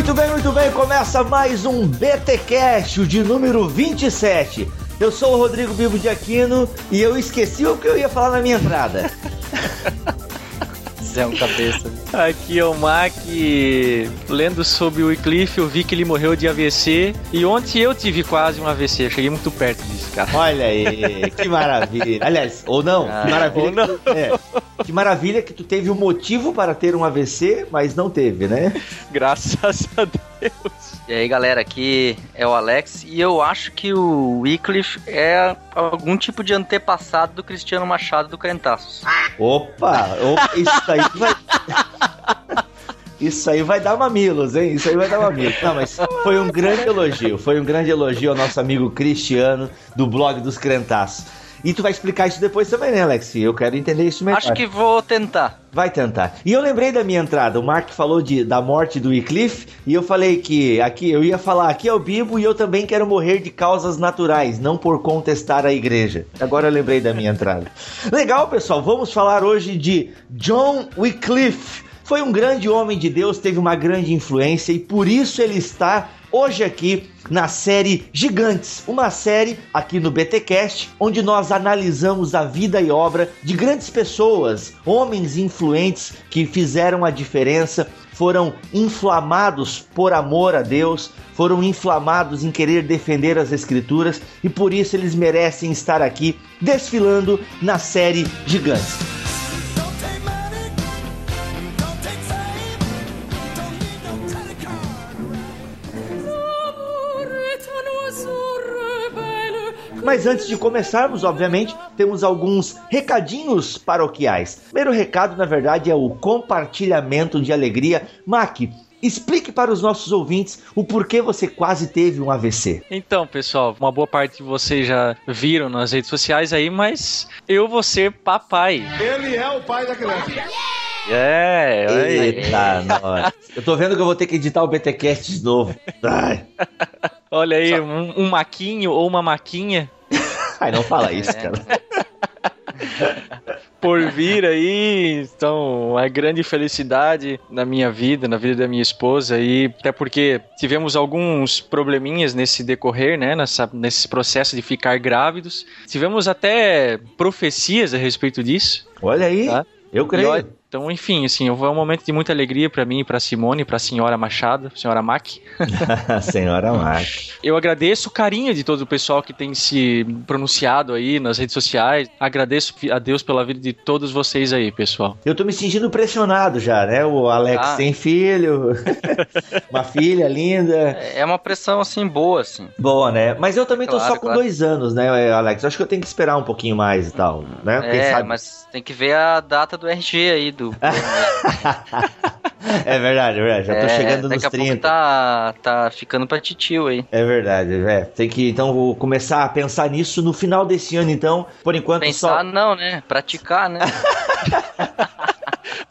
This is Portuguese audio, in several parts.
Muito bem, muito bem. Começa mais um BTcast, de número 27. Eu sou o Rodrigo Bibo de Aquino e eu esqueci o que eu ia falar na minha entrada. Zé um cabeça. Aqui é o Mac, lendo sobre o Wycliffe, eu vi que ele morreu de AVC e ontem eu tive quase um AVC, eu cheguei muito perto disso, cara. Olha aí, que maravilha. Aliás, ou não, Ah, que maravilha. ou não. Que, tu- é, que maravilha que tu teve um motivo para ter um AVC, mas não teve, né? Graças a Deus. E aí, galera, aqui é o Alex e eu acho que o Wycliffe é algum tipo de antepassado do Cristiano Machado do Crentaços. Opa, opa, isso aí vai. Isso aí vai dar mamilos, hein? Isso aí vai dar mamilos. Não, mas foi um grande elogio. Foi um grande elogio ao nosso amigo Cristiano do blog dos Crentaços. E tu vai explicar isso depois também, né, Alex? Eu quero entender isso melhor. Acho que vou tentar. Vai tentar. E eu lembrei da minha entrada. O Mark falou de, da morte do Wycliffe e eu falei que aqui eu ia falar aqui é o Bibo e eu também quero morrer de causas naturais, não por contestar a igreja. Agora eu lembrei da minha entrada. Legal, pessoal. Vamos falar hoje de John Wycliffe. Foi um grande homem de Deus, teve uma grande influência e por isso ele está hoje aqui na série Gigantes, uma série aqui no BTcast, onde nós analisamos a vida e obra de grandes pessoas, homens influentes que fizeram a diferença, foram inflamados por amor a Deus, foram inflamados em querer defender as escrituras e por isso eles merecem estar aqui desfilando na série Gigantes. Mas antes de começarmos, obviamente, temos alguns recadinhos paroquiais. Primeiro recado, na verdade, é o compartilhamento de alegria. Mac, explique para os nossos ouvintes o porquê você quase teve um AVC. Então, pessoal, uma boa parte de vocês já viram nas redes sociais aí, mas eu vou ser papai. Ele é o pai da criança. É, aí. Eita, nós. Eu tô vendo que eu vou ter que editar o BTcast de novo. Ai, Olha aí, um, um maquinho ou uma maquinha Ai não fala isso, cara. por vir aí. Então, uma grande felicidade na minha vida, na vida da minha esposa e até porque tivemos alguns probleminhas nesse decorrer, né, nessa, nesse processo de ficar grávidos. Tivemos até profecias a respeito disso. Olha aí, Tá. eu E creio. Então, enfim, assim, foi um momento de muita alegria pra mim, pra Simone, pra senhora Machado, senhora Mac. Senhora Mac. Eu agradeço o carinho de todo o pessoal que tem se pronunciado aí nas redes sociais. Agradeço a Deus pela vida de todos vocês aí, pessoal. Eu tô me sentindo pressionado já, né? O Alex Ah. tem filho, uma filha linda. É uma pressão, assim, boa, assim. Boa, né? Mas eu também tô Claro, só com claro. dois anos, né, Alex? Acho que eu tenho que esperar um pouquinho mais e tal, né? Quem É, sabe? mas tem que ver a data do RG aí, É verdade, é verdade. Já tô É, chegando nos daqui a 30. pouco tá, tá ficando pra titio aí. É verdade, é. Tem que, então, vou começar a pensar nisso no final desse ano, então. Por enquanto, Pensar só. não, né? Praticar, né?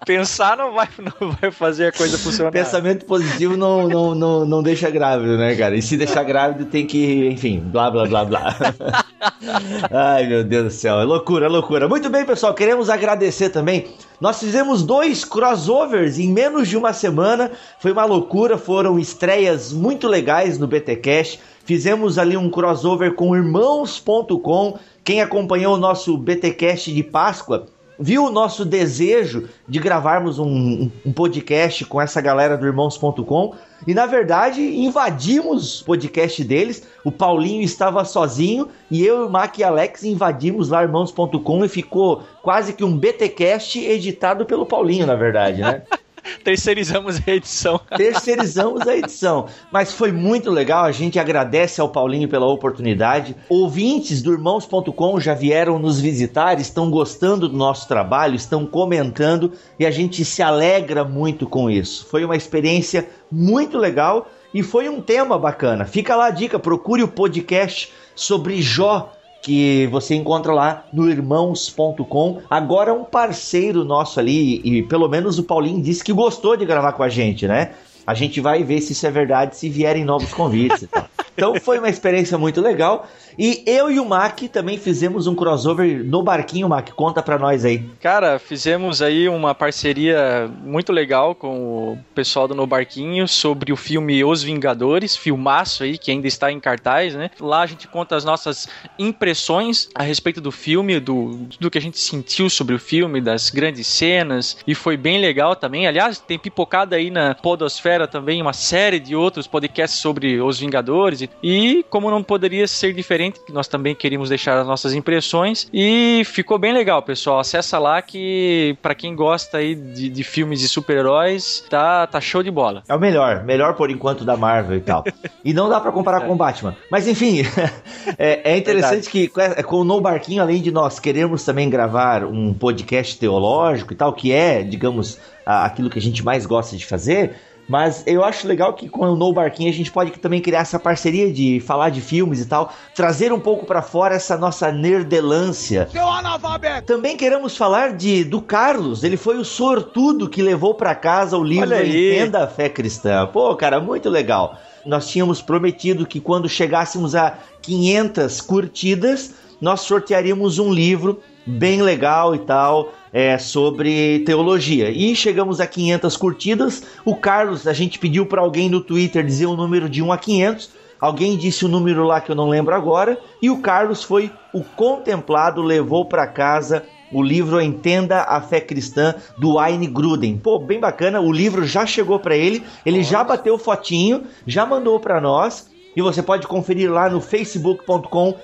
Pensar não vai, não vai fazer a coisa funcionar. Pensamento positivo não, não, não, não deixa grávido, né, cara? E se deixar grávido, tem que, enfim, blá, blá, blá, blá. Ai, meu Deus do céu. É loucura, é loucura. Muito bem, pessoal. Queremos agradecer também. Nós fizemos dois crossovers em menos de uma semana. Foi uma loucura. Foram estreias muito legais no BTCast. Fizemos ali um crossover com irmãos.com. Quem acompanhou o nosso BTcast de Páscoa viu o nosso desejo de gravarmos um, um- podcast com essa galera do Irmãos.com e na verdade invadimos o podcast deles. O Paulinho estava sozinho e eu, o Mac e Alex invadimos lá Irmãos.com e ficou quase que um BTcast editado pelo Paulinho, na verdade, né? Terceirizamos a edição. Terceirizamos a edição. Mas foi muito legal, a gente agradece ao Paulinho pela oportunidade. Ouvintes do Irmãos.com já vieram nos visitar, estão gostando do nosso trabalho, estão comentando e a gente se alegra muito com isso. Foi uma experiência muito legal e foi um tema bacana. Fica lá a dica, procure o podcast sobre Jó que você encontra lá no irmãos.com. Agora um parceiro nosso ali, e pelo menos o Paulinho disse que gostou de gravar com a gente, né? A gente vai ver se isso é verdade, se vierem novos convites e tal. Então foi uma experiência muito legal. E eu e o Mac também fizemos um crossover no barquinho, Mac. Conta pra nós aí. Cara, fizemos aí uma parceria muito legal com o pessoal do No Barquinho sobre o filme Os Vingadores, filmaço aí que ainda está em cartaz, né? Lá a gente conta as nossas impressões a respeito do filme, do, do que a gente sentiu sobre o filme, das grandes cenas, e foi bem legal também. Aliás, tem pipocado aí na Podosfera também uma série de outros podcasts sobre Os Vingadores, e, e como não poderia ser diferente, nós também queríamos deixar as nossas impressões, e ficou bem legal, pessoal. Acessa lá que, pra quem gosta aí de, de filmes de super-heróis, tá, tá show de bola. É o melhor, melhor por enquanto da Marvel e tal. E não dá pra comparar com o Batman. Mas enfim, é, é interessante que com com o No Barquinho, além de nós queremos também gravar um podcast teológico e tal, que é, digamos, aquilo que a gente mais gosta de fazer. Mas eu acho legal que com o No Barquinho a gente pode também criar essa parceria de falar de filmes e tal, trazer um pouco pra fora essa nossa nerdelância. Seu analfabeto! Também queremos falar de do Carlos. Ele foi o sortudo que levou pra casa o livro. Entenda a Fé Cristã. Pô, cara, muito legal. Nós tínhamos prometido que quando chegássemos a 500 curtidas, nós sortearíamos um livro bem legal e tal, é, sobre teologia. E chegamos a 500 curtidas. O Carlos, a gente pediu pra alguém no Twitter dizer o número de 1 a 500. Alguém disse o número lá que eu não lembro agora. E o Carlos foi o contemplado, levou pra casa o livro Entenda a Fé Cristã do Wayne Gruden. Pô, bem bacana. O livro já chegou pra ele, ele já bateu fotinho, já mandou pra nós. E você pode conferir lá no facebook.com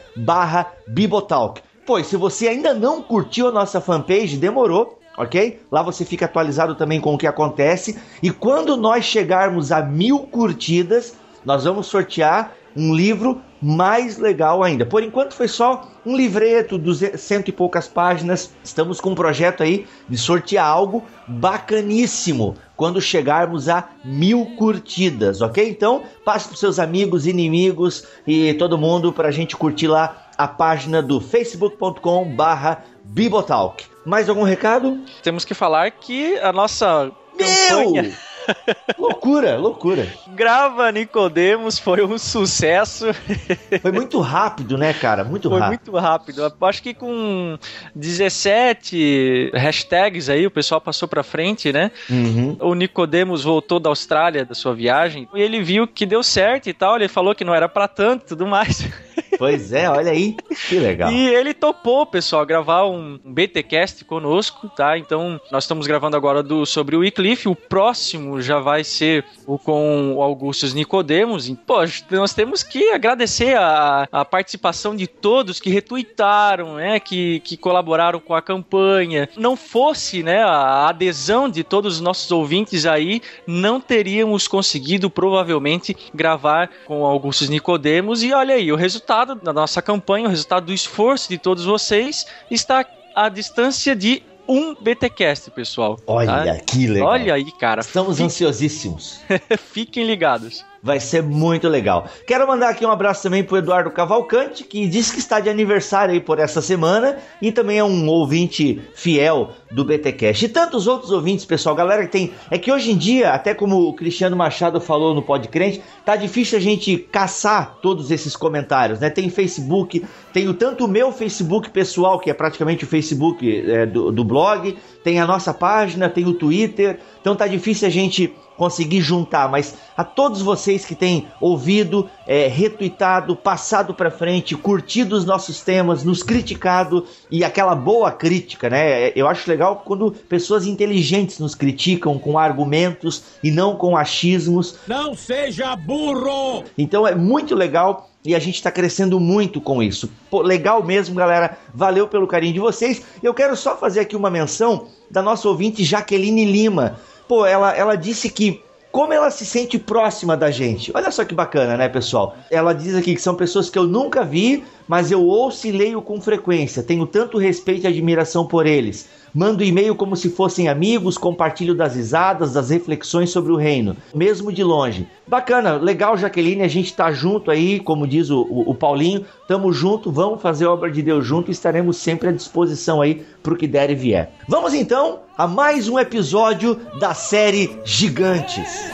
e se você ainda não curtiu a nossa fanpage, demorou, ok? Lá você fica atualizado também com o que acontece. E quando nós chegarmos a mil curtidas, nós vamos sortear um livro mais legal ainda. Por enquanto foi só um livreto, duze- cento e poucas páginas. Estamos com um projeto aí de sortear algo bacaníssimo quando chegarmos a mil curtidas, ok? Então passe para seus amigos, inimigos e todo mundo para a gente curtir lá a página do facebook.com barra Bibotalk. Mais algum recado? Temos que falar que a nossa campanha Meu! loucura, loucura. Grava Nicodemos foi um sucesso. Foi muito rápido, né, cara? Muito Foi rápido. muito rápido. Eu Acho que com 17 hashtags aí o pessoal passou pra frente, né? Uhum. O Nicodemos voltou da Austrália da sua viagem e ele viu que deu certo e tal. Ele falou que não era pra tanto e tudo mais. Pois é, olha aí. Que legal. E ele topou, pessoal, gravar um BTcast conosco, tá? Então, nós estamos gravando agora do, sobre o Wycliffe. O próximo já vai ser o com o Augustus Nicodemos. E, pô, nós temos que agradecer a, a participação de todos que retuitaram, né? Que, que colaboraram com a campanha. Não fosse, né, a adesão de todos os nossos ouvintes aí, não teríamos conseguido, provavelmente, gravar com Augustus Nicodemos. E olha aí, o resultado da nossa campanha, o resultado do esforço de todos vocês, está à distância de um BTcast, pessoal. Olha tá? que legal. Olha aí, cara. Estamos ansiosíssimos. Fiquem ligados. Vai ser muito legal. Quero mandar aqui um abraço também pro Eduardo Cavalcante, que disse que está de aniversário aí por essa semana e também é um ouvinte fiel do BTcast. E tantos outros ouvintes, pessoal, galera que tem, é que hoje em dia, até como o Cristiano Machado falou no Podcrente, tá difícil a gente caçar todos esses comentários, né? Tem Facebook, tem o tanto o meu Facebook pessoal, que é praticamente o Facebook é, do, do blog, tem a nossa página, tem o Twitter, então tá difícil a gente conseguir juntar, mas a todos vocês que têm ouvido, é, retuitado, passado pra frente, curtido os nossos temas, nos criticado e aquela boa crítica, né? Eu acho legal quando pessoas inteligentes nos criticam com argumentos e não com achismos. Não seja burro! Então é muito legal e a gente está crescendo muito com isso. Pô, legal mesmo, galera. Valeu pelo carinho de vocês. Eu quero só fazer aqui uma menção da nossa ouvinte Jaqueline Lima. Pô, ela, ela disse que como ela se sente próxima da gente. Olha só que bacana, né, pessoal? Ela diz aqui que são pessoas que eu nunca vi, mas eu ouço e leio com frequência. Tenho tanto respeito e admiração por eles. Mando e-mail como se fossem amigos, compartilho das risadas, das reflexões sobre o reino, mesmo de longe. Bacana, legal, Jaqueline, a gente tá junto aí, como diz o, o, o Paulinho, tamo junto, vamos fazer a obra de Deus junto e estaremos sempre à disposição aí pro que der e vier. Vamos então a mais um episódio da série Gigantes.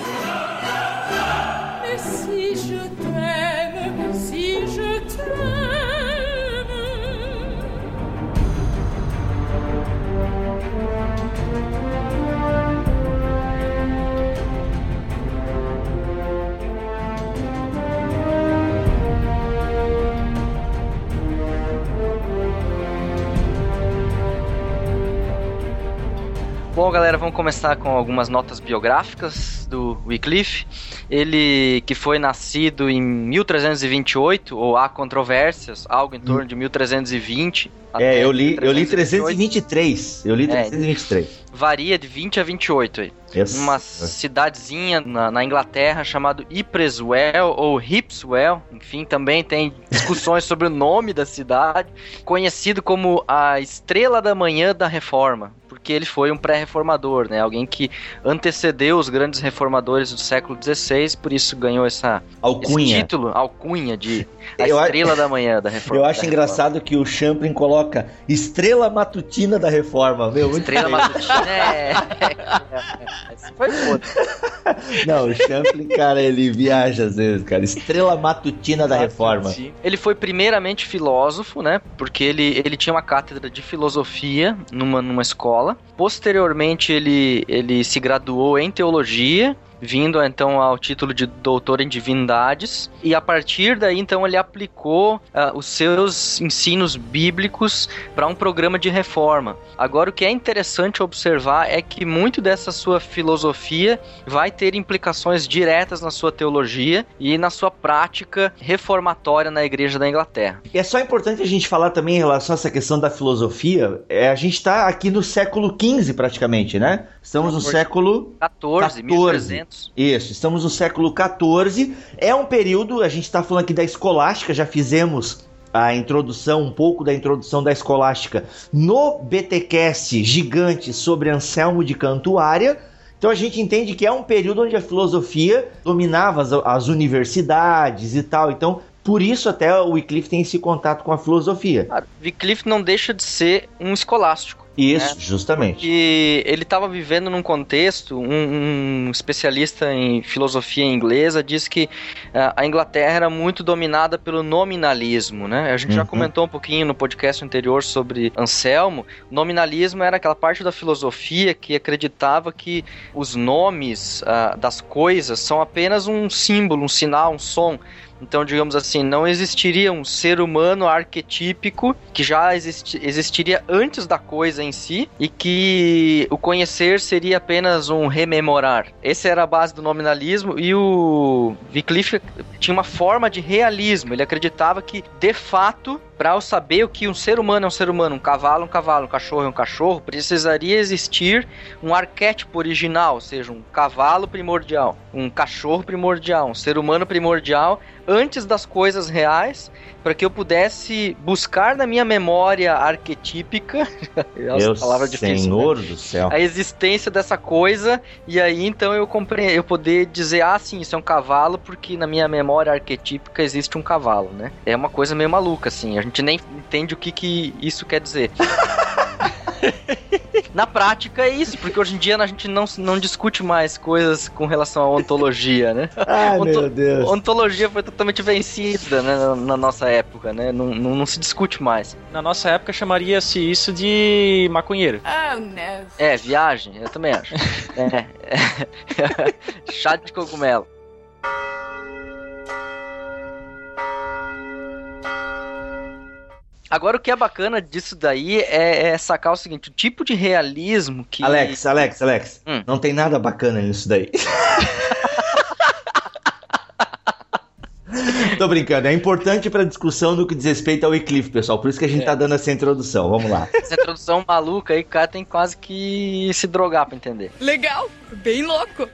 Bom, galera, vamos começar com algumas notas biográficas do Wycliffe. Ele que foi nascido em 1328, ou há controvérsias, algo em torno de 1320. Até É, eu li, eu li 1328. 323. Eu li É. 323. Varia de 20 a 28 aí. Yes. Uma cidadezinha na, na Inglaterra chamado Ypreswell ou Hipswell, enfim, também tem discussões sobre o nome da cidade, conhecido como a Estrela da Manhã da Reforma, porque ele foi um pré-reformador, né? Alguém que antecedeu os grandes reformadores do século XVI, por isso ganhou essa, esse Alcunha. título, alcunha de a Estrela da Manhã da Reforma. Eu acho engraçado que o Champlin coloca Estrela Matutina da Reforma. Meu, muito Estrela bem. Matutina é... Foi boa. Não, o Champlin, cara, ele viaja às vezes, cara. Estrela Matutina da Reforma. Ele foi primeiramente filósofo, né? Porque ele, ele tinha uma cátedra de filosofia numa, numa escola. Posteriormente, ele, ele se graduou em teologia. Vindo então ao título de doutor em divindades, e a partir daí então ele aplicou ah, os seus ensinos bíblicos para um programa de reforma. Agora, o que é interessante observar é que muito dessa sua filosofia vai ter implicações diretas na sua teologia e na sua prática reformatória na Igreja da Inglaterra. E é só importante a gente falar também em relação a essa questão da filosofia. É, a gente está aqui no século XV praticamente, né? Estamos no século 14, 1300. Isso, estamos no século XIV. É um período, a gente está falando aqui da escolástica, já fizemos a introdução, um pouco da introdução da escolástica no BTcast gigante sobre Anselmo de Cantuária. Então a gente entende que é um período onde a filosofia dominava as, as universidades e tal. Então, por isso até o Wycliffe tem esse contato com a filosofia. Cara, Wycliffe não deixa de ser um escolástico. Isso, justamente. E ele estava vivendo num contexto, um, um especialista em filosofia inglesa diz que ah, a Inglaterra era muito dominada pelo nominalismo, né? A gente já Uhum. comentou um pouquinho no podcast anterior sobre Anselmo. Nominalismo era aquela parte da filosofia que acreditava que os nomes ah, das coisas são apenas um símbolo, um sinal, um som. Então, digamos assim, não existiria um ser humano arquetípico que já existi- existiria antes da coisa em si e que o conhecer seria apenas um rememorar. Essa era a base do nominalismo e o Wycliffe tinha uma forma de realismo. Ele acreditava que, de fato, para eu saber o que um ser humano é um ser humano, um cavalo é um cavalo, um cachorro é um cachorro, precisaria existir um arquétipo original, ou seja, um cavalo primordial, um cachorro primordial, um ser humano primordial, antes das coisas reais, para que eu pudesse buscar na minha memória arquetípica, Meu palavra difícil, né? Senhor do céu. a existência dessa coisa e aí então eu compre... eu poder dizer ah sim isso é um cavalo porque na minha memória arquetípica existe um cavalo né é uma coisa meio maluca assim a gente nem entende o que que isso quer dizer Na prática é isso, porque hoje em dia a gente não, não discute mais coisas com relação à ontologia, né? Ai, Onto- meu Deus. Ontologia foi totalmente vencida né, na, na nossa época, né? Não, não, não se discute mais. Na nossa época chamaria-se isso de maconheiro. Oh no. É, viagem, eu também acho. é, é. Chá de cogumelo. Agora o que é bacana disso daí é, é sacar o seguinte, o tipo de realismo que. Alex, Alex, Alex. Hum. Não tem nada bacana nisso daí. Tô brincando, é importante pra discussão no que diz respeito ao Wycliffe, pessoal. Por isso que a gente tá dando essa introdução. Vamos lá. Essa introdução maluca aí, o cara tem quase que se drogar pra entender. Legal, bem louco.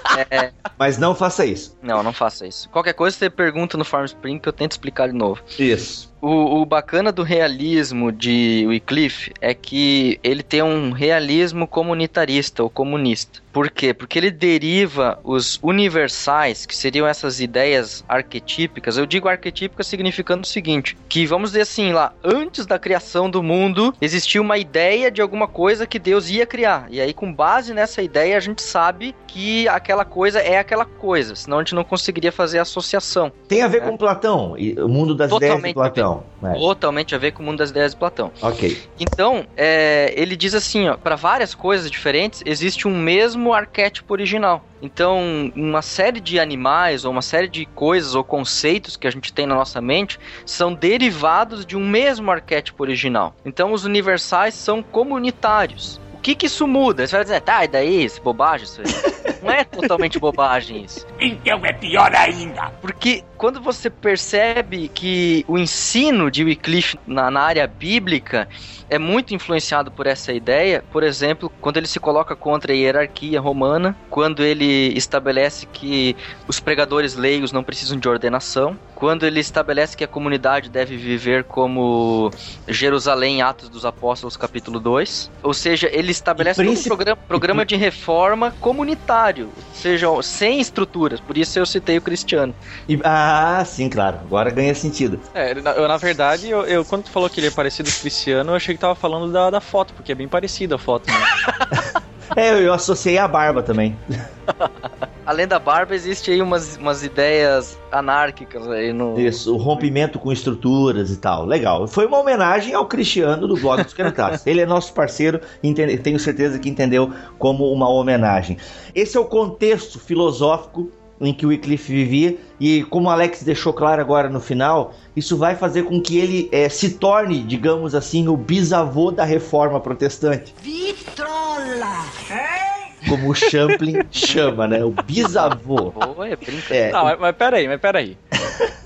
Mas não faça isso. Não, não faça isso. Qualquer coisa você pergunta no Farm Spring que eu tento explicar de novo. Isso. O, o bacana do realismo de Wycliffe é que ele tem um realismo comunitarista ou comunista. Por quê? Porque ele deriva os universais, que seriam essas ideias arquetípicas. Eu digo arquetípicas significando o seguinte: que vamos dizer assim, lá, antes da criação do mundo, existia uma ideia de alguma coisa que Deus ia criar. E aí, com base nessa ideia, a gente sabe que aquela coisa é aquela coisa. Senão a gente não conseguiria fazer associação. Tem a ver É. com Platão, e o mundo das ideias de Totalmente Platão. É, Totalmente a ver com o mundo das ideias de Platão. ok. Então, é, ele diz assim, ó, para várias coisas diferentes existe um mesmo arquétipo original. Então, uma série de animais ou uma série de coisas ou conceitos que a gente tem na nossa mente são derivados de um mesmo arquétipo original. Então, os universais são comunitários. O que que isso muda? Você vai dizer, tá, e daí? Isso, bobagem isso aí. Não é totalmente bobagem isso. Então é pior ainda. Porque quando você percebe que o ensino de Wycliffe na, na área bíblica é muito influenciado por essa ideia, por exemplo, quando ele se coloca contra a hierarquia romana, quando ele estabelece que os pregadores leigos não precisam de ordenação, quando ele estabelece que a comunidade deve viver como Jerusalém, Atos dos Apóstolos, capítulo 2. Ou seja, ele estabelece E todo um programa, programa de reforma comunitário, ou seja, sem estruturas. Por isso eu citei o Cristiano. E- ah, sim, claro. Agora ganha sentido. É, na, eu, na verdade, eu, eu- quando tu falou que ele é parecido com o Cristiano, eu achei que tava falando da, da foto, porque é bem parecida a foto. Né? É, eu, associei a barba também. Além da barba, existe aí umas, umas ideias anárquicas aí no. Isso, o rompimento com estruturas e tal. Legal. Foi uma homenagem ao Cristiano do blog dos Canetados. Ele é nosso parceiro entende- tenho certeza que entendeu como uma homenagem. Esse é o contexto filosófico em que o Wycliffe vivia e como o Alex deixou claro agora no final, isso vai fazer com que ele eh, se torne, digamos assim, o bisavô da reforma protestante. Vitrola! Como o Champlin chama, né? O bisavô. Boa, é brinca. É, Não, mas, mas peraí, mas peraí.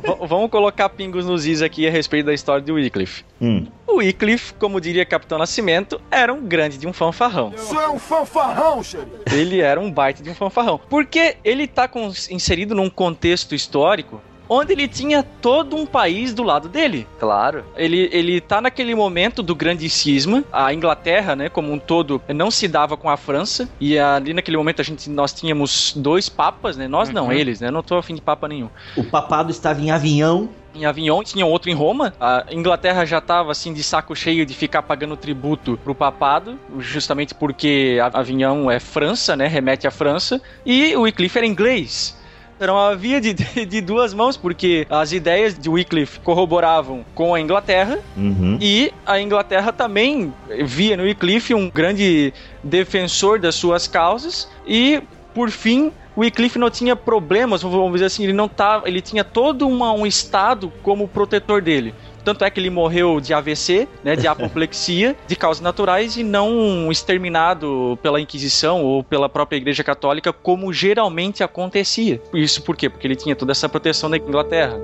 V- vamos colocar pingos nos is aqui a respeito da história de Wycliffe. hum. O Wycliffe, como diria Capitão Nascimento, era um grande de um fanfarrão. Isso é um fanfarrão, xerife. Ele era um baita de um fanfarrão. Porque ele tá com- inserido num contexto histórico onde ele tinha todo um país do lado dele. Claro. Ele, ele tá naquele momento do grande cisma. A Inglaterra, né, como um todo, não se dava com a França. E ali naquele momento a gente, nós tínhamos dois papas, né? Nós não, Uhum. eles, né? Eu não tô afim de papa nenhum. O papado estava em Avignon. Em Avignon, tinha outro em Roma. A Inglaterra já tava assim de saco cheio de ficar pagando tributo pro papado, justamente porque a- Avignon é França, né? Remete à França. E o Wycliffe era inglês. Era uma via de, de, duas mãos, porque as ideias de Wycliffe corroboravam com a Inglaterra Uhum. e a Inglaterra também via no Wycliffe um grande defensor das suas causas e, por fim, o Wycliffe não tinha problemas, vamos dizer assim, ele não tava, ele tinha todo uma- um estado como protetor dele. Tanto é que ele morreu de AVC, né, de apoplexia, de causas naturais e não exterminado pela Inquisição ou pela própria Igreja Católica, como geralmente acontecia. Isso por quê? Porque ele tinha toda essa proteção da Inglaterra.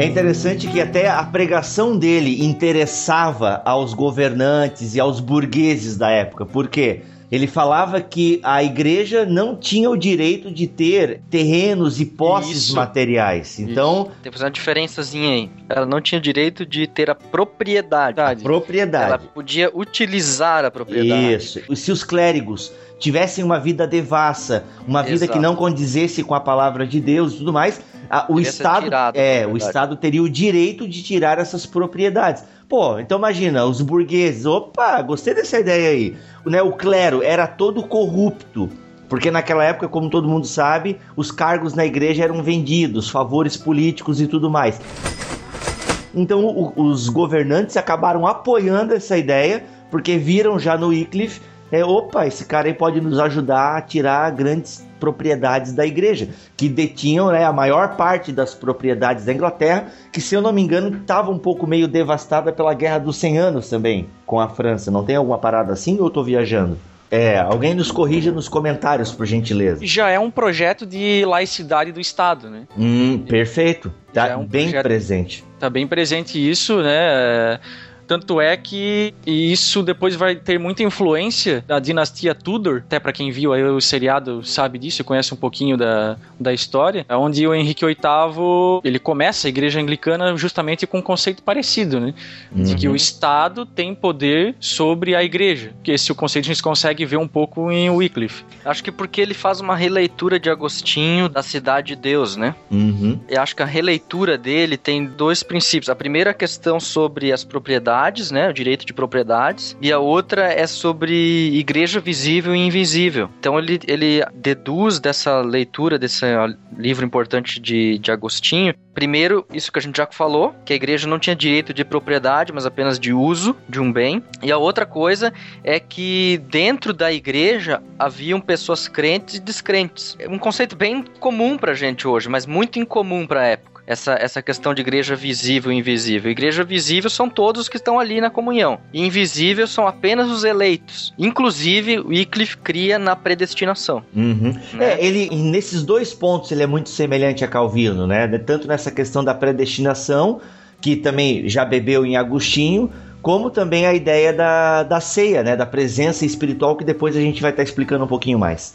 É interessante que até a pregação dele interessava aos governantes e aos burgueses da época. Por quê? Ele falava que a igreja não tinha o direito de ter terrenos e posses Isso. materiais. Então, Tem que fazer uma diferençazinha aí. Ela não tinha o direito de ter a propriedade. Verdade. propriedade. Ela podia utilizar a propriedade. Isso. E Se os clérigos tivessem uma vida devassa, uma vida Exato. que não condizesse com a palavra de Deus e tudo mais, a- o Estado tirado, é, o. Estado teria o direito de tirar essas propriedades. Pô, então imagina, os burgueses, opa, gostei dessa ideia aí. Né, o clero era todo corrupto. Porque naquela época, como todo mundo sabe, os cargos na igreja eram vendidos, favores políticos e tudo mais. Então o- os governantes acabaram apoiando essa ideia, porque viram já no Wycliffe, é, opa, esse cara aí pode nos ajudar a tirar grandes propriedades da igreja, que detinham né, a maior parte das propriedades da Inglaterra, que se eu não me engano estava um pouco meio devastada pela Guerra dos 100 Anos também, com a França. Não tem alguma parada assim ou eu tô viajando? É, alguém nos corrija nos comentários, por gentileza. Já é um projeto de laicidade do Estado, né? Hum, perfeito. Tá é um bem projeto- presente. Tá bem presente isso, né? Tanto é que isso depois vai ter muita influência da dinastia Tudor, até para quem viu aí o seriado sabe disso, conhece um pouquinho da, da história, é onde o Henrique VIII, ele começa a igreja anglicana justamente com um conceito parecido, né? De que Uhum. o Estado tem poder sobre a igreja, que esse conceito a gente consegue ver um pouco em Wycliffe. Acho que porque ele faz uma releitura de Agostinho da Cidade de Deus, né? Uhum. Eu acho que a releitura dele tem dois princípios. A primeira questão sobre as propriedades propriedades, né? O direito de propriedades. E a outra é sobre igreja visível e invisível. Então ele, ele deduz dessa leitura desse livro importante de, de Agostinho Primeiro, isso que a gente já falou, que a igreja não tinha direito de propriedade, mas apenas de uso de um bem. E a outra coisa é que dentro da igreja haviam pessoas crentes e descrentes. É um conceito bem comum pra gente hoje, mas muito incomum pra época essa, essa questão de igreja visível e invisível. Igreja visível são todos que estão ali na comunhão. E invisível são apenas os eleitos. Inclusive, o Wycliffe cria na predestinação. Uhum. Né? É, ele, nesses dois pontos, ele é muito semelhante a Calvino, né? Tanto nessa questão da predestinação, que também já bebeu em Agostinho, como também a ideia da, da ceia, né? Da presença espiritual, que depois a gente vai estar explicando um pouquinho mais.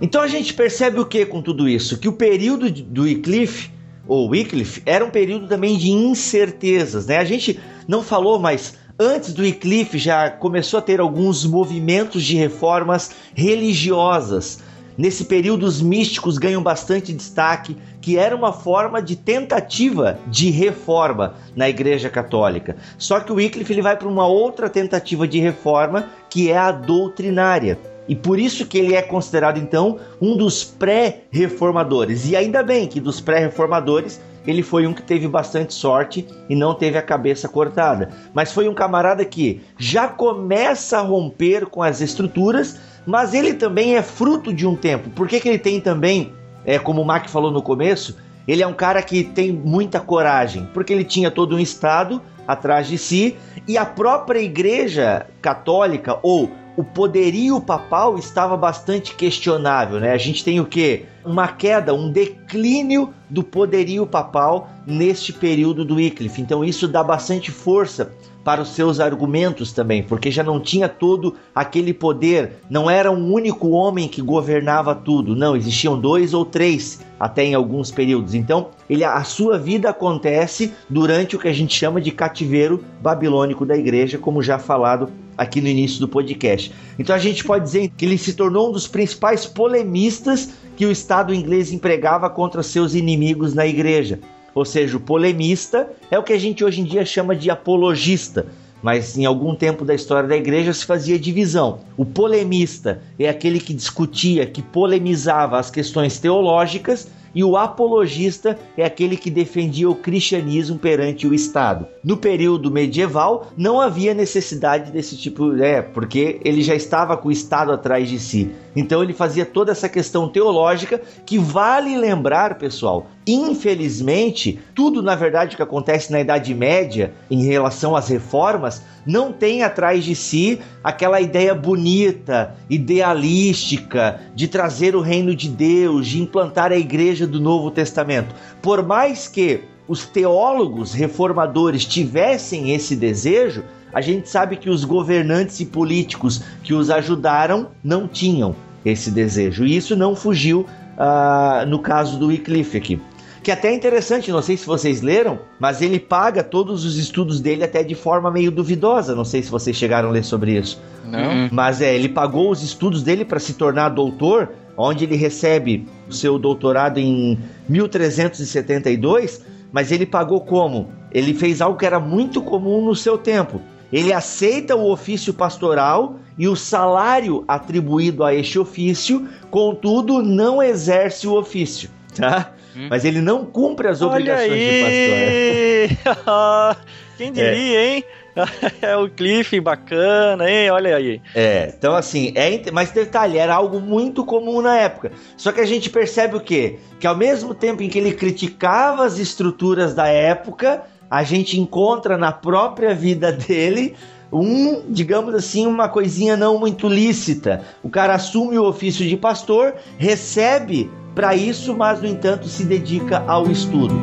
Então a gente percebe o que com tudo isso? Que o período do Wycliffe, ou Wycliffe, era um período também de incertezas, né? A gente não falou, mas antes do Wycliffe já começou a ter alguns movimentos de reformas religiosas. Nesse período, os místicos ganham bastante destaque, que era uma forma de tentativa de reforma na Igreja Católica. Só que o Wycliffe ele vai para uma outra tentativa de reforma, que é a doutrinária. E por isso que ele é considerado então um dos pré-reformadores. E ainda bem que dos pré-reformadores ele foi um que teve bastante sorte e não teve a cabeça cortada. Mas foi um camarada que já começa a romper com as estruturas, mas ele também é fruto de um tempo. Por que, que ele tem também, é, como o Mac falou no começo, ele é um cara que tem muita coragem, porque ele tinha todo um Estado atrás de si e a própria Igreja Católica ou o poderio papal estava bastante questionável, né? A gente tem o que? Uma queda, um declínio do poderio papal neste período do Wycliffe. Então isso dá bastante força para os seus argumentos também, porque já não tinha todo aquele poder, não era um único homem que governava tudo, não, existiam dois ou três até em alguns períodos. Então, ele, a sua vida acontece durante o que a gente chama de cativeiro babilônico da igreja, como já falado aqui no início do podcast. Então a gente pode dizer que ele se tornou um dos principais polemistas que o Estado inglês empregava contra seus inimigos na igreja. Ou seja, o polemista é o que a gente hoje em dia chama de apologista, mas em algum tempo da história da igreja se fazia divisão. O polemista é aquele que discutia, que polemizava as questões teológicas e o apologista é aquele que defendia o cristianismo perante o Estado. No período medieval não havia necessidade desse tipo, é, porque ele já estava com o Estado atrás de si. Então ele fazia toda essa questão teológica que vale lembrar, pessoal. Infelizmente, tudo na verdade que acontece na Idade Média em relação às reformas não tem atrás de si aquela ideia bonita, idealística de trazer o reino de Deus, de implantar a igreja do Novo Testamento. Por mais que os teólogos reformadores tivessem esse desejo, a gente sabe que os governantes e políticos que os ajudaram não tinham esse desejo. E isso não fugiu uh, no caso do Wycliffe aqui que até é interessante, não sei se vocês leram, mas ele paga todos os estudos dele até de forma meio duvidosa. Não sei se vocês chegaram a ler sobre isso. Não. Mas é, ele pagou os estudos dele para se tornar doutor, onde ele recebe o seu doutorado em 1372, mas ele pagou como? Ele fez algo que era muito comum no seu tempo. Ele aceita o ofício pastoral e o salário atribuído a este ofício, contudo, não exerce o ofício, tá? Hum. Mas ele não cumpre as obrigações de pastor. Quem diria, é. hein? É o Cliff bacana, hein? Olha aí. É, então assim, é, mas detalhe, era algo muito comum na época. Só que a gente percebe o quê? Que ao mesmo tempo em que ele criticava as estruturas da época, a gente encontra na própria vida dele um, digamos assim, uma coisinha não muito lícita. O cara assume o ofício de pastor, recebe para isso, mas no entanto se dedica ao estudo.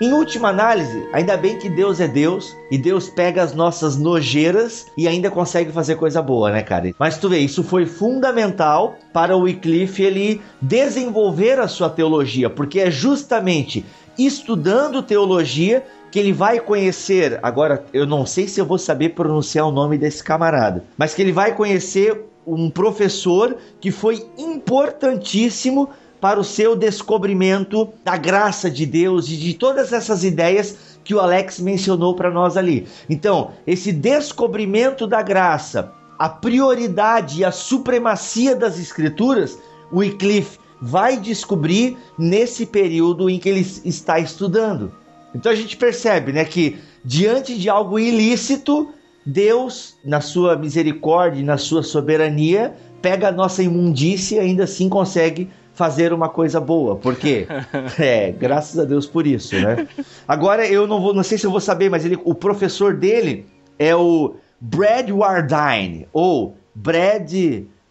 Em última análise, ainda bem que Deus é Deus e Deus pega as nossas nojeiras e ainda consegue fazer coisa boa, né, cara? Mas tu vê, isso foi fundamental para o Wycliffe ele desenvolver a sua teologia, porque é justamente estudando teologia que ele vai conhecer, agora eu não sei se eu vou saber pronunciar o nome desse camarada, mas que ele vai conhecer um professor que foi importantíssimo para o seu descobrimento da graça de Deus e de todas essas ideias que o Alex mencionou para nós ali. Então, esse descobrimento da graça, a prioridade e a supremacia das escrituras, o Wycliffe vai descobrir nesse período em que ele está estudando. Então a gente percebe, né, que diante de algo ilícito, Deus, na sua misericórdia e na sua soberania, pega a nossa imundícia e ainda assim consegue fazer uma coisa boa. Por quê? é, graças a Deus por isso, né? Agora eu não vou, não sei se eu vou saber, mas ele, o professor dele é o Brad Wardine ou Brad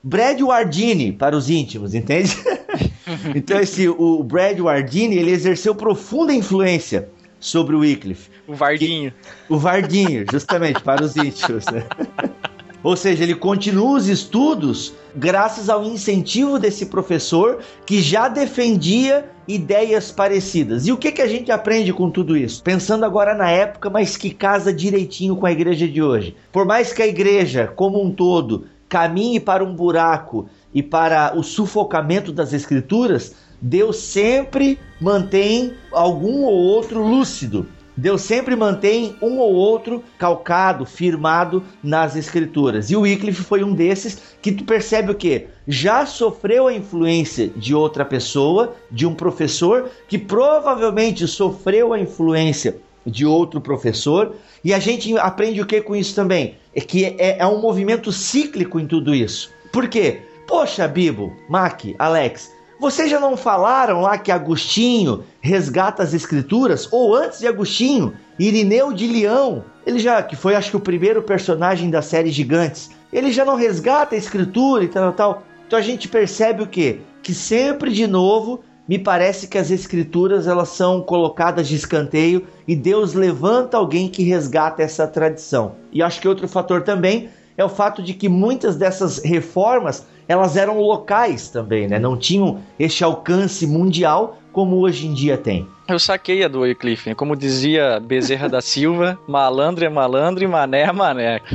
Brad Wardini para os íntimos, entende? então esse o Brad Wardini, ele exerceu profunda influência sobre o Wycliffe. O Vardinho. O Vardinho, justamente, para os íntimos, né? Ou seja, ele continua os estudos graças ao incentivo desse professor que já defendia ideias parecidas. E o que, que a gente aprende com tudo isso? Pensando agora na época, mas que casa direitinho com a igreja de hoje. Por mais que a igreja, como um todo, caminhe para um buraco e para o sufocamento das escrituras, Deus sempre mantém algum ou outro lúcido. Deus sempre mantém um ou outro calcado, firmado nas escrituras. E o Wycliffe foi um desses que tu percebe o que? Já sofreu a influência de outra pessoa, de um professor, que provavelmente sofreu a influência de outro professor. E a gente aprende o que com isso também? É que é, é um movimento cíclico em tudo isso. Por quê? Poxa, Bibo, Mac, Alex, vocês já não falaram lá que Agostinho resgata as escrituras? Ou antes de Agostinho, Irineu de Leão, ele já, que foi acho que o primeiro personagem da série Gigantes, ele já não resgata a escritura e tal, tal. Então a gente percebe o quê? Que sempre de novo me parece que as escrituras elas são colocadas de escanteio e Deus levanta alguém que resgata essa tradição. E acho que outro fator também é o fato de que muitas dessas reformas elas eram locais também, né? Não tinham este alcance mundial como hoje em dia tem. Eu saquei a do Wycliffe, né? como dizia Bezerra da Silva, malandro é malandro e mané é mané.